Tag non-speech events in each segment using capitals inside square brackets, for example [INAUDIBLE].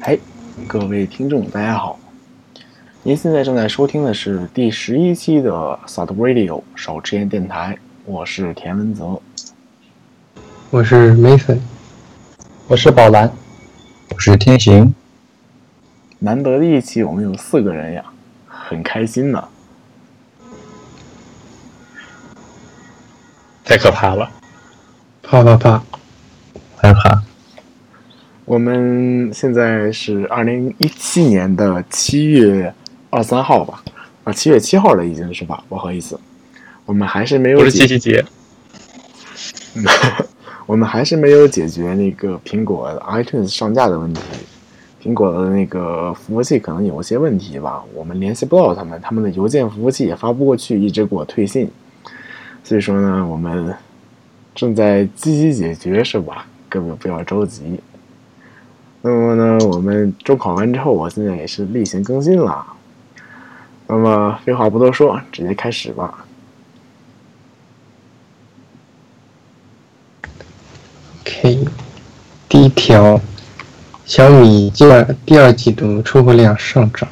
嘿，各位听众，大家好！您现在正在收听的是第十一期的 Thought Radio 手持烟电台，我是田文泽，我是梅粉，我是宝蓝，我是天行。难得的一期，我们有四个人呀，很开心呢。太可怕了，怕怕怕，害怕。我们现在是二零一七年的七月二三号吧？啊，七月七号了，已经是吧？不好意思，我们还是没有不是七夕节，[LAUGHS] 我们还是没有解决那个苹果 iTunes 上架的问题。苹果的那个服务器可能有些问题吧，我们联系不到他们，他们的邮件服务器也发不过去，一直给我退信。所以说呢，我们正在积极解决，是吧？各位不要着急。那么呢，我们中考完之后，我现在也是例行更新了。那么废话不多说，直接开始吧。OK，第一条，小米第二第二季度出货量上涨。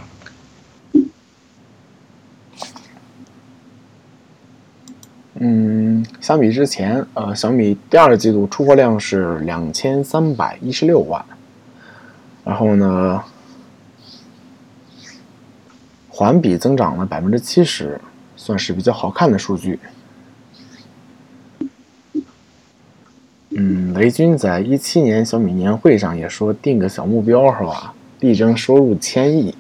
嗯，相比之前，呃，小米第二季度出货量是两千三百一十六万，然后呢，环比增长了百分之七十，算是比较好看的数据。嗯，雷军在一七年小米年会上也说定个小目标是吧？力争收入千亿。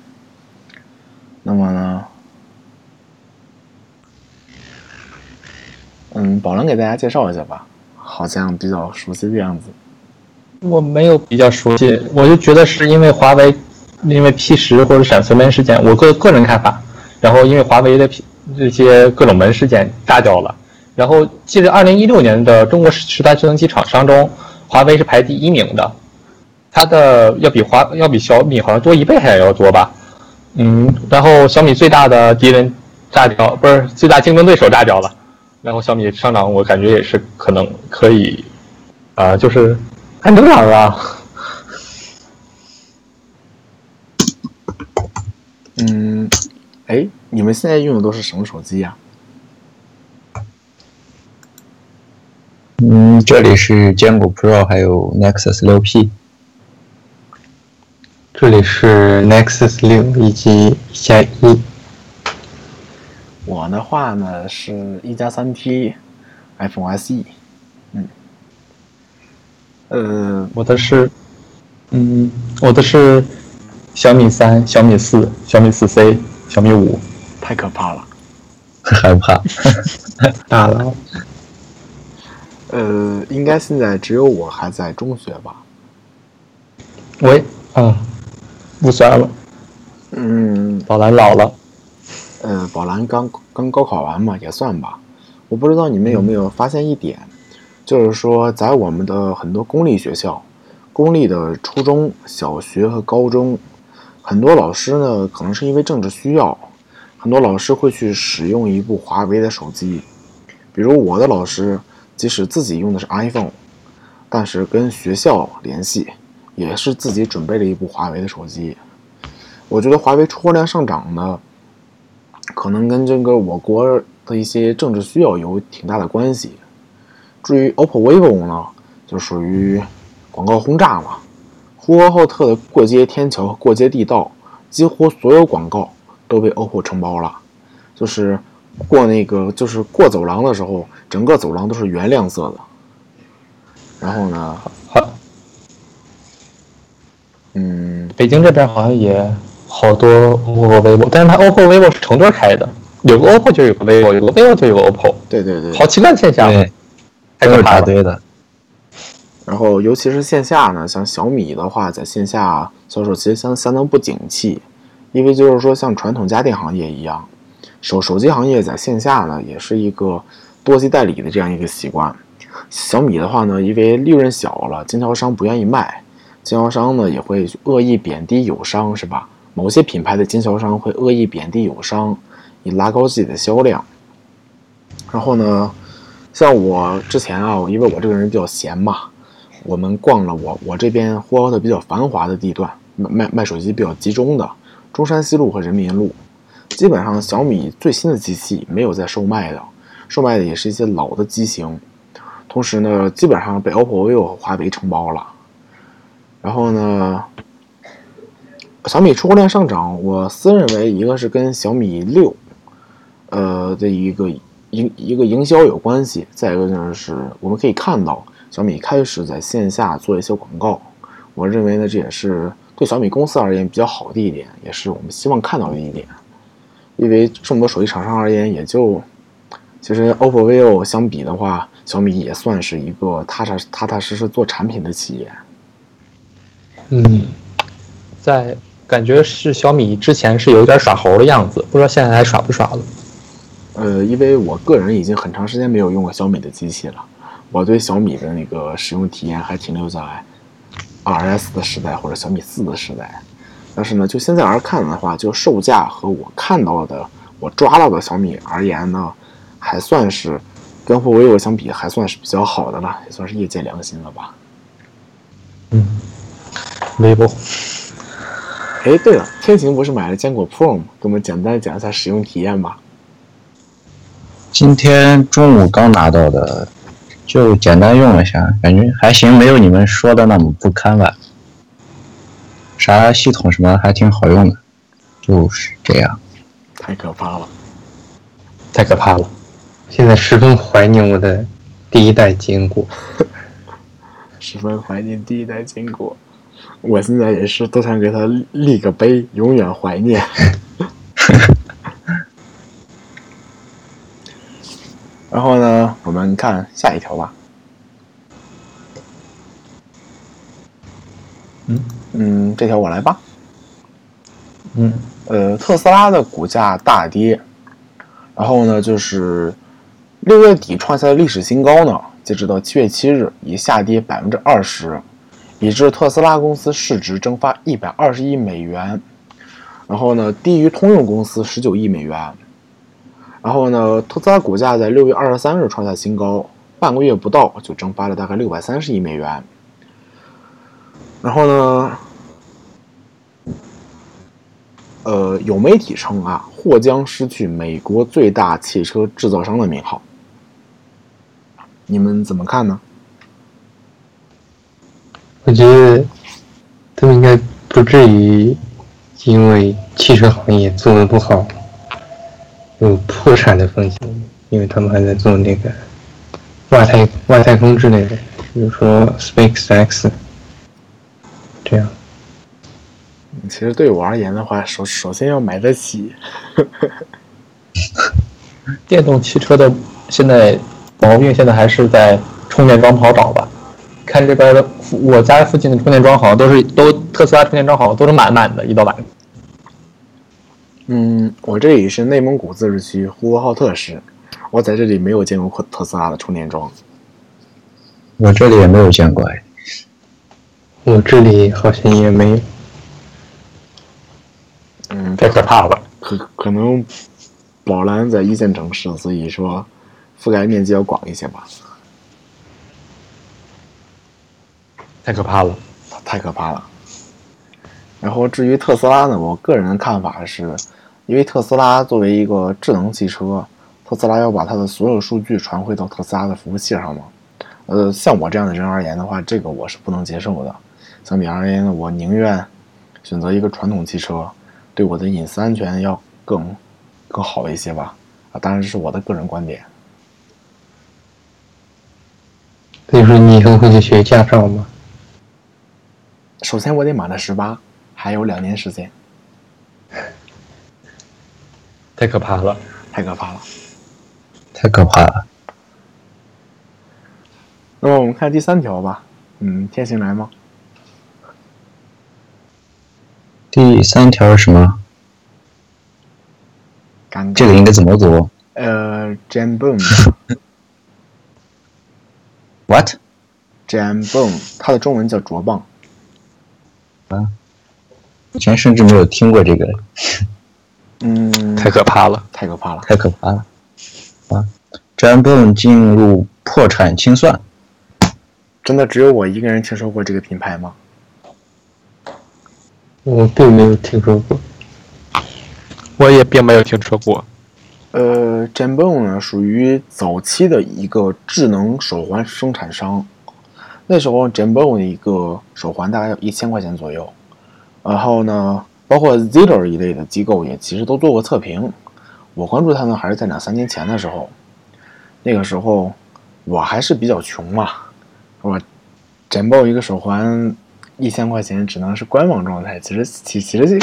那么呢？嗯，宝能给大家介绍一下吧，好像比较熟悉的样子。我没有比较熟悉，我就觉得是因为华为因为 P 十或者闪存门事件，我个个人看法，然后因为华为的 P 这些各种门事件炸掉了，然后记得二零一六年的中国十大智能机厂商中，华为是排第一名的，它的要比华要比小米好像多一倍还要多吧，嗯，然后小米最大的敌人炸掉，不是最大竞争对手炸掉了。然后小米上涨，我感觉也是可能可以，啊、就是很正常啊。嗯，哎，你们现在用的都是什么手机呀、嗯，这里是坚果 Pro 还有 Nexus 六 P。这里是 Nexus 六以及一加一。我的话呢是一加三 T iPhone SE，嗯，呃，我的是，嗯，我的是小米三、小米四、小米四 C、小米五。太可怕了。害怕。[LAUGHS] 大了，呃，应该现在只有我还在中学吧？喂，啊，不算了，嗯，宝蓝老了。呃，宝蓝刚刚高考完嘛，也算吧。我不知道你们有没有发现一点，就是说，在我们的很多公立学校，公立的初中小学和高中，很多老师呢，可能是因为政治需要，很多老师会去使用一部华为的手机。比如我的老师，即使自己用的是 iPhone，但是跟学校联系，也是自己准备了一部华为的手机。我觉得华为出货量上涨呢。可能跟这个我国的一些政治需要有挺大的关系。至于 OPPO、vivo 呢，就属于广告轰炸嘛。呼和浩特的过街天桥、过街地道，几乎所有广告都被 OPPO 承包了。就是过那个，就是过走廊的时候，整个走廊都是原亮色的。然后呢，好，嗯，北京这边好像也好多 OPPO、vivo，但是它 OPPO、vivo 是成对开的，有个 OPPO 就有个 vivo，有个 vivo 就有个 OPPO，对对对，好奇怪的现象，对，太可怕了。插队的。然后，尤其是线下呢，像小米的话，在线下销售其实相相当不景气，因为就是说，像传统家电行业一样，手手机行业在线下呢，也是一个多级代理的这样一个习惯。小米的话呢，因为利润小了，经销商不愿意卖，经销商呢也会恶意贬低友商，是吧？某些品牌的经销商会恶意贬低友商，以拉高自己的销量。然后呢，像我之前啊，因为我这个人比较闲嘛，我们逛了我我这边呼和浩特比较繁华的地段，卖卖卖手机比较集中的中山西路和人民路。基本上小米最新的机器没有在售卖的，售卖的也是一些老的机型。同时呢，基本上被 OPPO、vivo 华为承包了。然后呢，小米出货量上涨，我私认为一个是跟小米六，呃的一个营一个营销有关系，再一个就是我们可以看到小米开始在线下做一些广告。我认为呢，这也是对小米公司而言比较好的一点，也是我们希望看到的一点。因为这么多手机厂商而言，也就其实 OPPO、vivo 相比的话，小米也算是一个踏踏踏踏实实做产品的企业。嗯，在感觉是小米之前是有点耍猴的样子，不知道现在还耍不耍了。呃，因为我个人已经很长时间没有用过小米的机器了，我对小米的那个使用体验还停留在 RS 的时代或者小米四的时代。但是呢，就现在而看的话，就售价和我看到的、我抓到的小米而言呢，还算是跟 vivo 相比，还算是比较好的了，也算是业界良心了吧。嗯，vivo。哎，对了，天晴不是买了坚果 Pro 吗？给我们简单讲一下使用体验吧。今天中午刚拿到的，就简单用了下，感觉还行，没有你们说的那么不堪吧。啥系统什么还挺好用的，就是这样。太可怕了，太可怕了！现在十分怀念我的第一代坚果，十分怀念第一代坚果。我现在也是都想给他立个碑，永远怀念。[LAUGHS] 然后呢，我们看下一条吧。嗯嗯，这条我来吧。嗯，呃，特斯拉的股价大跌，然后呢，就是六月底创下的历史新高呢，截止到七月七日已下跌百分之二十，以致特斯拉公司市值蒸发一百二十亿美元，然后呢，低于通用公司十九亿美元。然后呢，特斯拉股价在六月二十三日创下新高，半个月不到就蒸发了大概六百三十亿美元。然后呢，呃，有媒体称啊，或将失去美国最大汽车制造商的名号。你们怎么看呢？我觉得他们应该不至于因为汽车行业做的不好有破产的风险，因为他们还在做那个外太外太空之类的，比如说 SpaceX 这样。其实对我而言的话，首首先要买得起。[LAUGHS] 电动汽车的现在毛病现在还是在充电桩不好找吧？看这边的我家附近的充电桩好像都是都特斯拉充电桩好像都是满满的，一到晚上。嗯，我这里是内蒙古自治区呼和浩特市，我在这里没有见过特斯拉的充电桩。我这里也没有见过哎。我这里好像也没有。嗯，太可怕了。可可能宝蓝在一线城市，所以说覆盖面积要广一些吧。太可怕了，太可怕了。然后至于特斯拉呢，我个人的看法是，因为特斯拉作为一个智能汽车，特斯拉要把它的所有数据传回到特斯拉的服务器上嘛。呃，像我这样的人而言的话，这个我是不能接受的。相比而言呢，我宁愿选择一个传统汽车，对我的隐私安全要更更好一些吧。啊，当然这是我的个人观点。所以说你以后会去学驾照吗？首先我得满了十八，还有两年时间。太可怕了，太可怕了，太可怕了。那么我们看第三条吧。嗯，天行来吗？第三条是什么？尴尬。这个应该怎么读呃，Jam Boom。[LAUGHS] What？Jam Boom，它的中文叫卓棒。啊？以前甚至没有听过这个，嗯，太可怕了，太可怕了。太可怕了。啊 j a m b o n 进入破产清算。真的只有我一个人听说过这个品牌吗？我并没有听说过。我也并没有听说过。呃 j a m b o n 呢属于早期的一个智能手环生产商。那时候 j a m b o n 的一个手环大概要一千块钱左右。然后呢，包括 Zero 一类的机构也其实都做过测评。我关注它呢，还是在两三年前的时候。那个时候我还是比较穷嘛，是吧 j a m b o n 一个手环一千块钱，只能是官网状态。其实其其实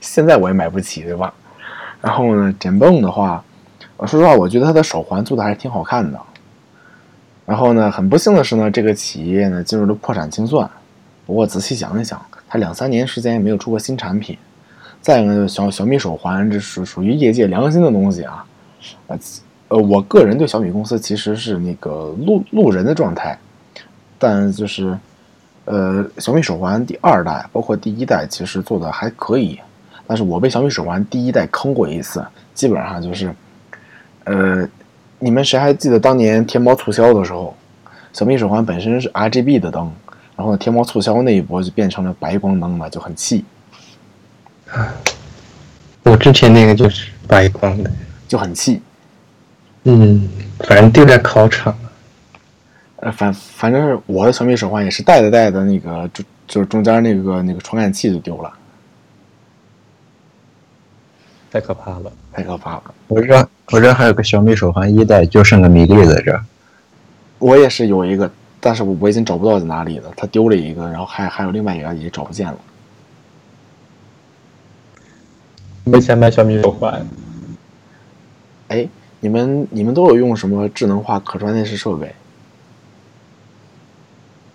现在我也买不起，对吧？然后呢 j a m b o n 的话。说实话，我觉得他的手环做的还是挺好看的。然后呢，很不幸的是呢，这个企业呢进入了破产清算。不过仔细想一想，他两三年时间也没有出过新产品。再一个，小小米手环这属属于业界良心的东西啊。呃呃，我个人对小米公司其实是那个路路人的状态。但就是，呃，小米手环第二代包括第一代其实做的还可以。但是我被小米手环第一代坑过一次，基本上就是。呃，你们谁还记得当年天猫促销的时候，小米手环本身是 RGB 的灯，然后天猫促销那一波就变成了白光灯了，就很气。我之前那个就是白光的，就很气。嗯，反正丢在考场了。呃，反反正是我的小米手环也是带着带的那个，就就是中间那个那个传感器就丢了。太可怕了，太可怕了！我这我这还有个小米手环一代，就剩个米粒在这。我也是有一个，但是我我已经找不到在哪里了。他丢了一个，然后还还有另外一个也找不见了。没钱买小米手环。哎，你们你们都有用什么智能化可穿戴式设备？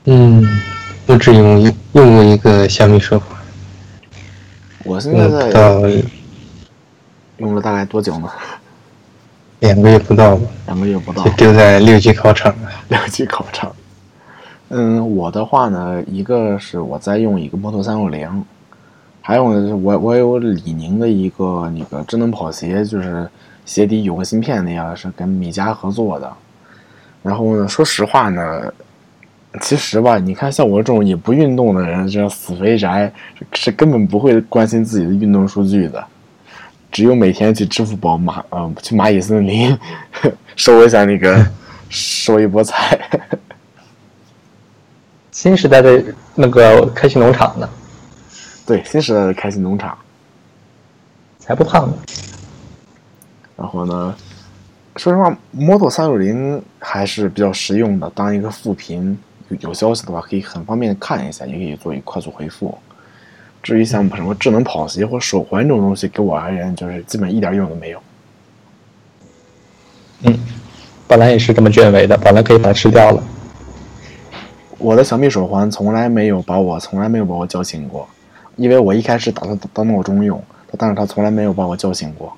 嗯，我只用用过一个小米手环。我现在在。用了大概多久呢？两个月不到吧。两个月不到。就丢在六级考场了。六级考场。嗯，我的话呢，一个是我在用一个摩托三六零，还有呢，我我有李宁的一个那个智能跑鞋，就是鞋底有个芯片那样，是跟米家合作的。然后呢，说实话呢，其实吧，你看像我这种也不运动的人，这死肥宅是根本不会关心自己的运动数据的。只有每天去支付宝蚂呃去蚂蚁森林 [LAUGHS] 收一下那个收一波菜。新时代的那个开心农场呢？对，新时代的开心农场，才不胖呢。然后呢，说实话，Model 三六零还是比较实用的。当一个副屏有有消息的话，可以很方便的看一下，也可以做一快速回复。至于像什么智能跑鞋或手环这种东西，给我而言就是基本一点用都没有。嗯，本来也是这么认为的，本来可以把它吃掉了。我的小米手环从来没有把我从来没有把我叫醒过，因为我一开始打算当闹钟用，但是它从来没有把我叫醒过。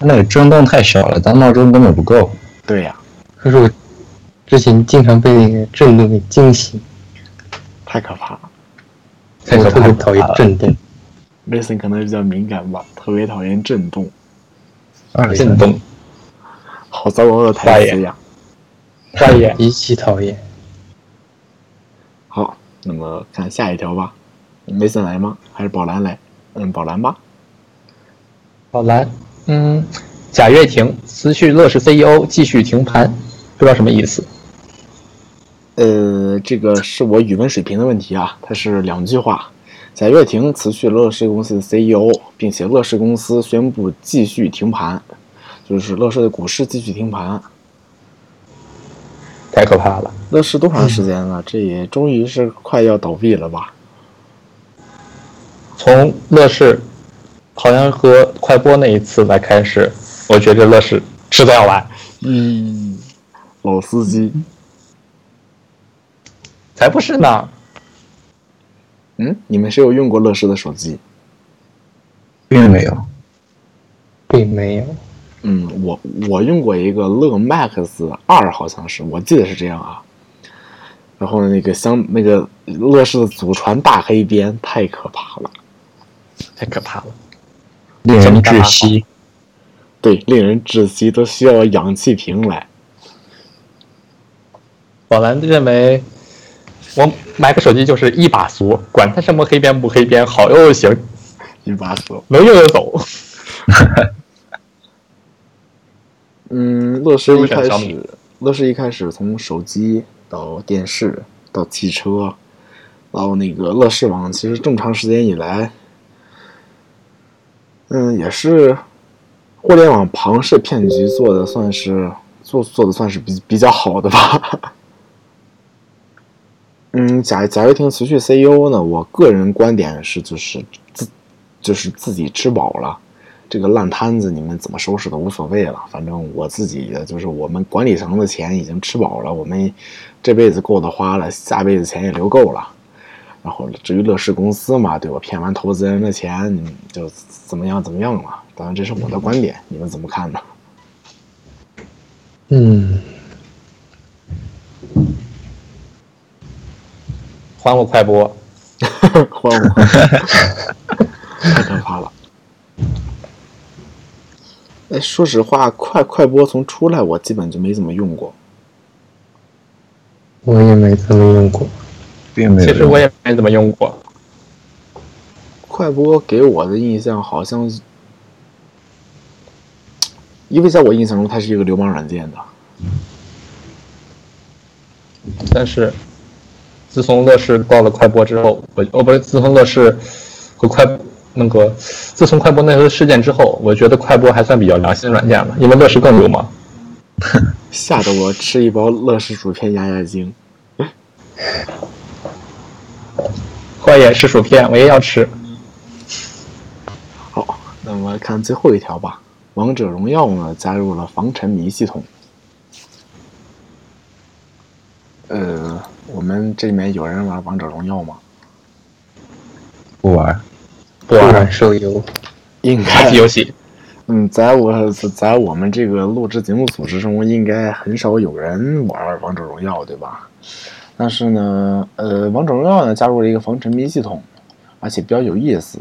那个震动太小了，当闹钟根本不够。对呀，可是我之前经常被那个震动给惊醒。太可怕了！我特别讨厌震动。Mason 可能比较敏感吧，特别讨厌震动。震动，好糟糕的台词呀！发言，极其讨厌。好，那么看下一条吧。Mason 来吗？还是宝蓝来？嗯，宝蓝吧。宝蓝，嗯，贾跃亭辞去乐视 CEO，继续停盘，不知道什么意思。呃，这个是我语文水平的问题啊。它是两句话：贾跃亭辞去乐视公司的 CEO，并且乐视公司宣布继续停盘，就是乐视的股市继续停盘。太可怕了！乐视多长时间了？这也终于是快要倒闭了吧？从乐视好像和快播那一次来开始，我觉得乐视迟早要完。嗯，老司机。才不是呢！嗯，你们谁有用过乐视的手机？并没有，并没有。嗯，我我用过一个乐 Max 二，好像是，我记得是这样啊。然后，那个相那个乐视的祖传大黑边太可怕了，太可怕了，令人窒息。对，令人窒息，都需要氧气瓶来。宝蓝认为。我买个手机就是一把俗，管它什么黑边不黑边，好用就行，一把锁。能用就走。[LAUGHS] [LAUGHS] [LAUGHS] 嗯，乐视一开始，乐视一开始从手机到电视到汽车，到那个乐视网，其实这么长时间以来，嗯，也是互联网庞氏骗局做的算是做做的算是比比较好的吧。[LAUGHS] 嗯，贾贾跃亭辞去 CEO 呢，我个人观点是就是自就是自己吃饱了。这个烂摊子你们怎么收拾都无所谓了，反正我自己的就是我们管理层的钱已经吃饱了，我们这辈子够的花了，下辈子钱也留够了。然后至于乐视公司嘛，对我骗完投资人的钱，嗯就怎么样怎么样了。当然这是我的观点，你们怎么看呢？嗯，[LAUGHS] 还我快播，[LAUGHS] 还我，[LAUGHS] 太可怕了。哎，说实话，快快播从出来我基本就没怎么用过。我也没怎么用过。并没有。其实我也没怎么用过。快播给我的印象好像，因为在我印象中它是一个流氓软件的。但是自从乐视到了快播之后，我哦不是，自从乐视和快那个自从快播那个事件之后，我觉得快播还算比较良心软件了，因为乐视更流氓。[LAUGHS] 吓得我吃一包乐事薯片压压惊。[LAUGHS] 坏也是薯片，我也要吃。好，那么看最后一条吧。王者荣耀呢加入了防沉迷系统。呃，我们这里面有人玩王者荣耀吗？不玩，不玩玩手游，应该游戏，嗯，在我在我们这个录制节目组织中，应该很少有人玩王者荣耀，对吧？但是呢，呃，王者荣耀呢加入了一个防沉迷系统，而且比较有意思。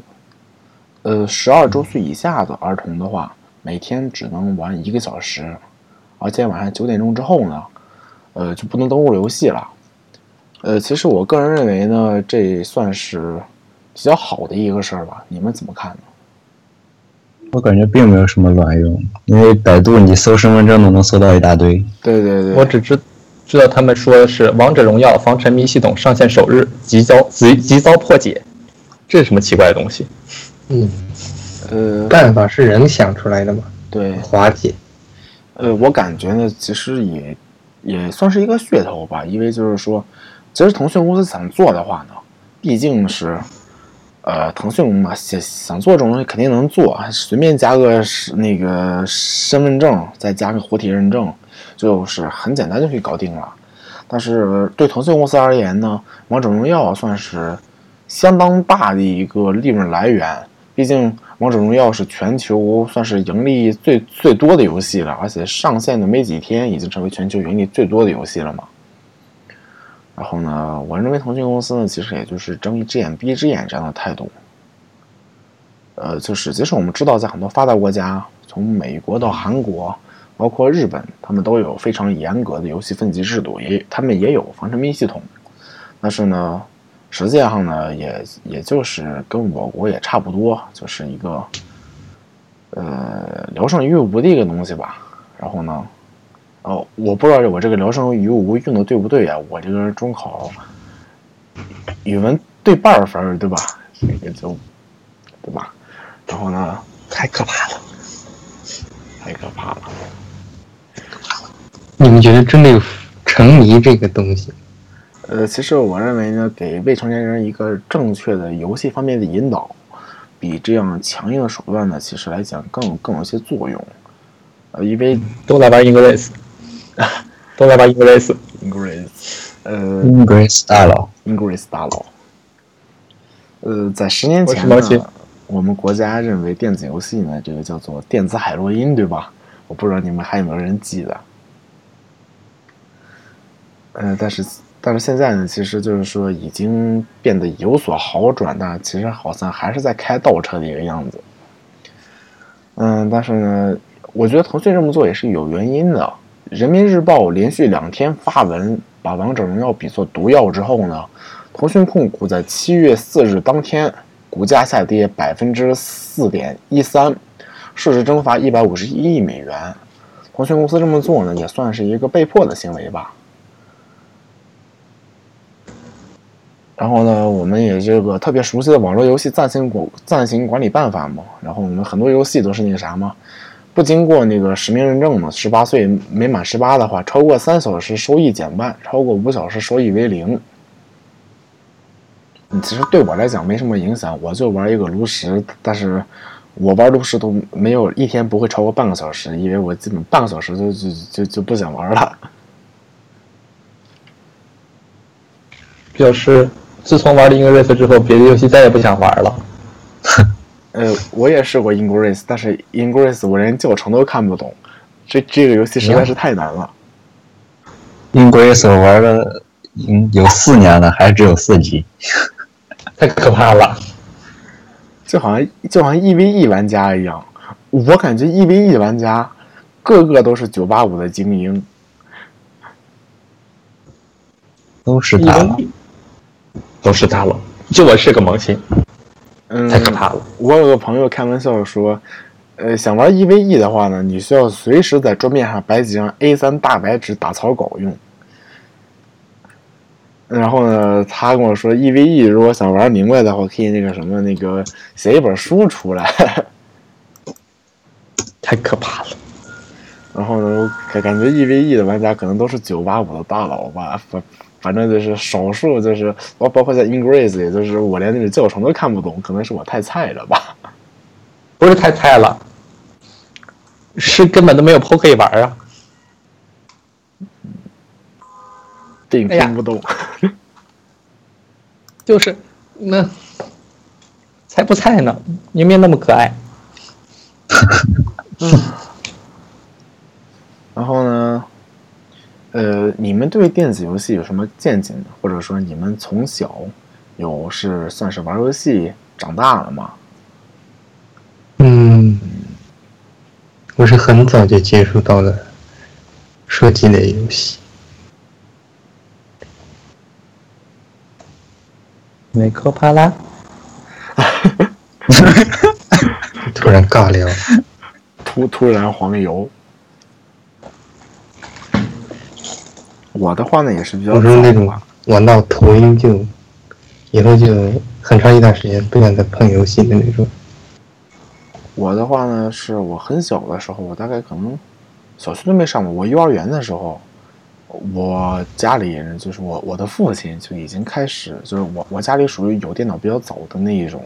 呃，十二周岁以下的儿童的话，每天只能玩一个小时，而且晚上九点钟之后呢，呃，就不能登录游戏了。呃，其实我个人认为呢，这算是比较好的一个事儿吧。你们怎么看呢？我感觉并没有什么卵用，因为百度你搜身份证都能搜到一大堆。对对对，我只知知道他们说的是王者荣耀防沉迷系统上线首日即遭即即遭破解，这是什么奇怪的东西？嗯，呃，办法是人想出来的嘛，对，滑解。呃，我感觉呢，其实也也算是一个噱头吧，因为就是说，其实腾讯公司想做的话呢，毕竟是，呃，腾讯嘛，想想做这种东西肯定能做，随便加个那个身份证，再加个活体认证，就是很简单就可以搞定了。但是对腾讯公司而言呢，王者荣耀算是相当大的一个利润来源，毕竟王者荣耀是全球算是盈利最最多的游戏了，而且上线的没几天，已经成为全球盈利最多的游戏了嘛。然后呢，我认为腾讯公司呢，其实也就是睁一只眼闭一只眼这样的态度。呃，就是即使我们知道，在很多发达国家，从美国到韩国，包括日本，他们都有非常严格的游戏分级制度，也他们也有防沉迷系统。但是呢，实际上呢，也也就是跟我国也差不多，就是一个呃聊胜于无的一个东西吧。然后呢，哦，我不知道我这个聊胜于无用的对不对啊？我这个中考语文对半分儿，对吧？这个就对吧？然后呢，太可怕了，太可怕了。你们觉得真的有沉迷这个东西？呃，其实我认为呢，给未成年人一个正确的游戏方面的引导，比这样强硬的手段呢，其实来讲更更有些作用。呃，因为都来玩 English，[LAUGHS] 都来玩 English。Ingress，呃 Ingress 大佬，，Ingress 大佬，呃，在十年前我是呢，我们国家认为电子游戏呢，这个叫做电子海洛因，对吧？我不知道你们还有没有人记得。呃，但是但是现在呢，其实就是说已经变得有所好转，但其实好像还是在开倒车的一个样子。嗯，但是呢，我觉得腾讯这么做也是有原因的，人民日报连续两天发文把王者荣耀比作毒药之后呢，腾讯控股在七月四日当天股价下跌百分之四点一三，市值蒸发一百五十一亿美元。腾讯公司这么做呢，也算是一个被迫的行为吧。然后呢，我们也这个特别熟悉的网络游戏暂行管暂行管理办法嘛。然后我们很多游戏都是那个啥嘛，不经过那个实名认证的，十八岁没满十八的话，超过三小时收益减半，超过五小时收益为零。其实对我来讲没什么影响，我就玩一个炉石，但是我玩炉石都没有一天不会超过半个小时，因为我基本半个小时就就就就不想玩了。表示自从玩了 Ingress 之后，别的游戏再也不想玩了。[LAUGHS] 呃，我也试过 Ingress，但是 Ingress 我连教程都看不懂，这这个游戏实在是太难了。Ingress 我玩了嗯有四年了，还只有四级。[LAUGHS] 太可怕了！就好像就好像 EVE 玩家一样，我感觉 EVE 玩家个个都是九八五的精英。都是大佬，都是大佬，就我是个萌新，嗯，太可怕了。我有个朋友开玩笑说，呃，想玩 EVE 的话呢，你需要随时在桌面上摆几张 A3 大白纸打草稿用。然后呢，他跟我说，EVE 如果想玩明白的话，可以那个什么，那个写一本书出来。[LAUGHS] 太可怕了。然后呢，感感觉 EVE 的玩家可能都是九八五的大佬吧，反反正就是少数就是包包括在 Ingress，也就是我连那个教程都看不懂，可能是我太菜了吧。不是太菜了，是根本都没有 PO 可以玩啊！听不懂。就是那才不菜呢，明明那么可爱。[LAUGHS] 嗯然后呢，呃，你们对电子游戏有什么见解呢？或者说你们从小有是算是玩游戏长大了吗？嗯，我是很早就接触到了射击类游戏，没可怕啦！突然尬聊。突突然黄油。我的话呢也是比较我是那种玩到头晕就，以后就很长一段时间不想再碰游戏的那种。我的话呢，是我很小的时候，我大概可能小学都没上过。我幼儿园的时候，我家里人就是我我的父亲就已经开始，就是我我家里属于有电脑比较早的那一种。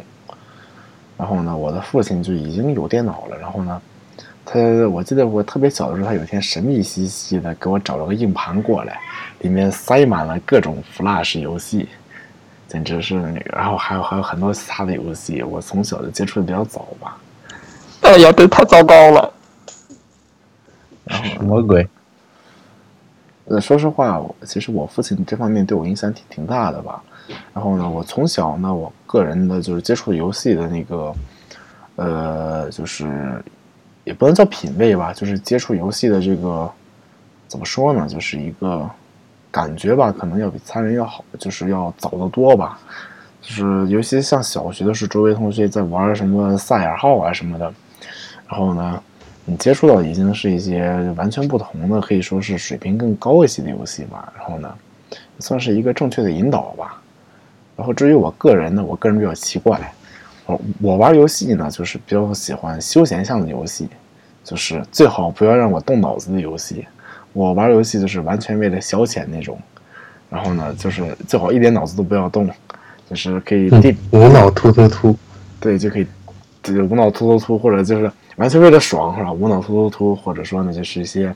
然后呢，我的父亲就已经有电脑了。然后呢，他我记得我特别小的时候，他有一天神秘兮兮的给我找了个硬盘过来，里面塞满了各种 Flash 游戏，简直是那个。然后还有还有很多其他的游戏，我从小就接触的比较早吧。哎呀，这太糟糕了！什么鬼？呃，说实话，其实我父亲这方面对我影响挺挺大的吧。然后呢，我从小呢，我个人的就是接触游戏的那个，呃，就是也不能叫品味吧，就是接触游戏的这个怎么说呢，就是一个感觉吧，可能要比其他人要好，就是要早得多吧。就是尤其像小学的时候，周围同学在玩什么赛尔号啊什么的，然后呢，你接触到已经是一些完全不同的，可以说是水平更高一些的游戏吧。然后呢，算是一个正确的引导吧。然后至于我个人呢，我个人比较奇怪，我我玩游戏呢，就是比较喜欢休闲向的游戏，就是最好不要让我动脑子的游戏。我玩游戏就是完全为了消遣那种。然后呢，就是最好一点脑子都不要动，就是可以定嗯，无脑突突突，对，就可以，就是无脑突突突，或者就是完全为了爽是吧？无脑突突突，或者说呢，就是一些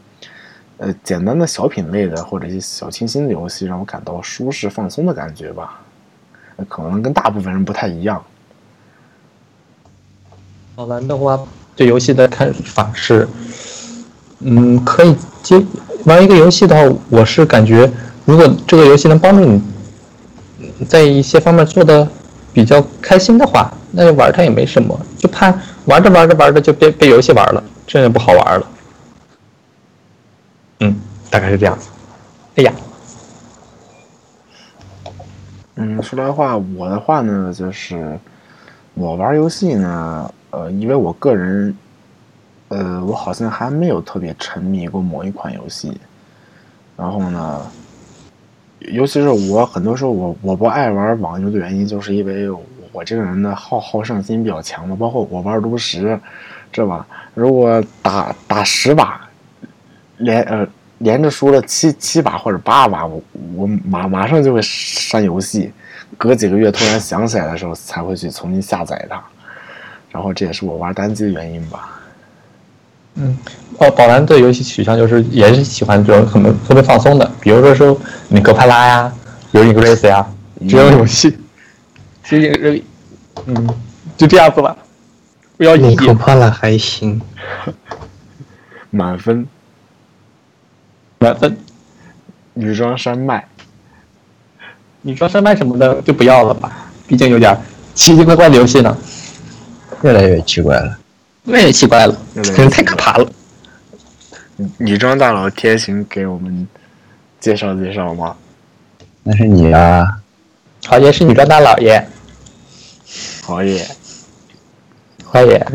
呃简单的小品类的，或者一些小清新的游戏，让我感到舒适放松的感觉吧。呃可能跟大部分人不太一样。老蓝的话，对游戏的看法是，嗯，可以接玩一个游戏的话，我是感觉，如果这个游戏能帮助你在一些方面做的比较开心的话，那就玩它也没什么，就怕玩着玩着玩着就被被游戏玩了，这就不好玩了。嗯，大概是这样。哎呀，嗯，说来话，我的话呢，就是我玩游戏呢，呃，因为我个人，呃，我好像还没有特别沉迷过某一款游戏。然后呢，尤其是我很多时候我我不爱玩网游的原因，就是因为我这个人的好好胜心比较强嘛。包括我玩炉石，这吧，如果打打十把，连呃。连着输了七七把或者八把，我我马马上就会删游戏，隔几个月突然想起来的时候才会去重新下载它，然后这也是我玩单机的原因吧。嗯，宝宝蓝的游戏取向就是也是喜欢这种很特别放松的，比如说说你格帕拉呀，有一个 race 呀，[LAUGHS] 这种游戏，其实嗯，就这样子吧，不要你格帕拉还行，[LAUGHS] 满分。满分，女装山脉，女装山脉什么的就不要了吧，毕竟有点奇奇怪怪的游戏呢。越来越奇怪了，越来越奇怪了，真太可怕了。女装大佬天行给我们介绍介绍吗？那是你啊，好爷是女装大佬爷，好爷，好爷，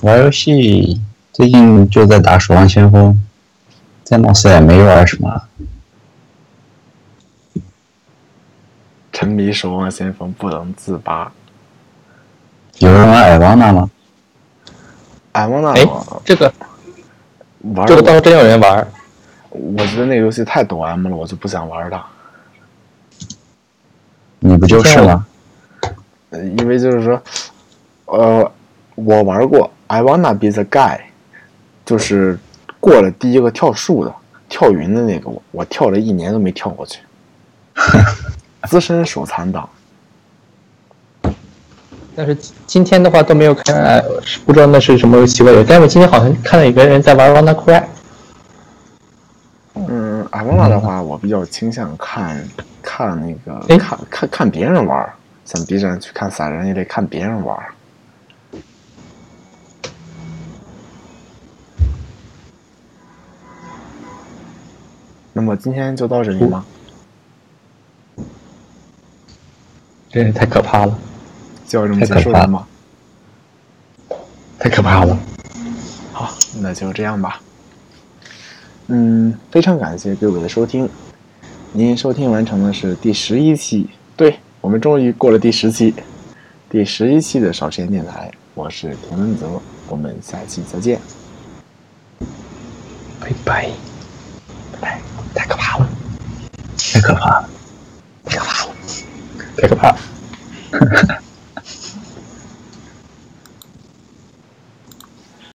玩游戏最近就在打《守望先锋》。再貌似也没玩什么，沉迷守望先锋不能自拔。有人玩艾王娜吗？艾王娜，哎，这个玩这个倒是真有人玩。我觉得那个游戏太抖 M 了，我就不想玩它。你不就是吗？因为就是说，呃，我玩过 I Wanna be the guy，就是。过了第一个跳树的、跳云的那个，我我跳了一年都没跳过去。[LAUGHS] 资深手残党。但是今天的话都没有看，不知道那是什么奇怪的。但是我今天好像看到有个人在玩《Wanna Cry》。嗯，阿旺娜的话，我比较倾向看看那个，看看看别人玩，像 B 站去看散人也得看别人玩。那么今天就到这里吗？真是太可怕了！就要这么结束了吗？太可怕了！好，那就这样吧。嗯，非常感谢各位的收听。您收听完成的是第十一期，对我们终于过了第十期，第十一期的少时间电台。我是田文泽，我们下期再见。拜拜，拜拜。太可怕了！太可怕了！太可怕了！太可怕了！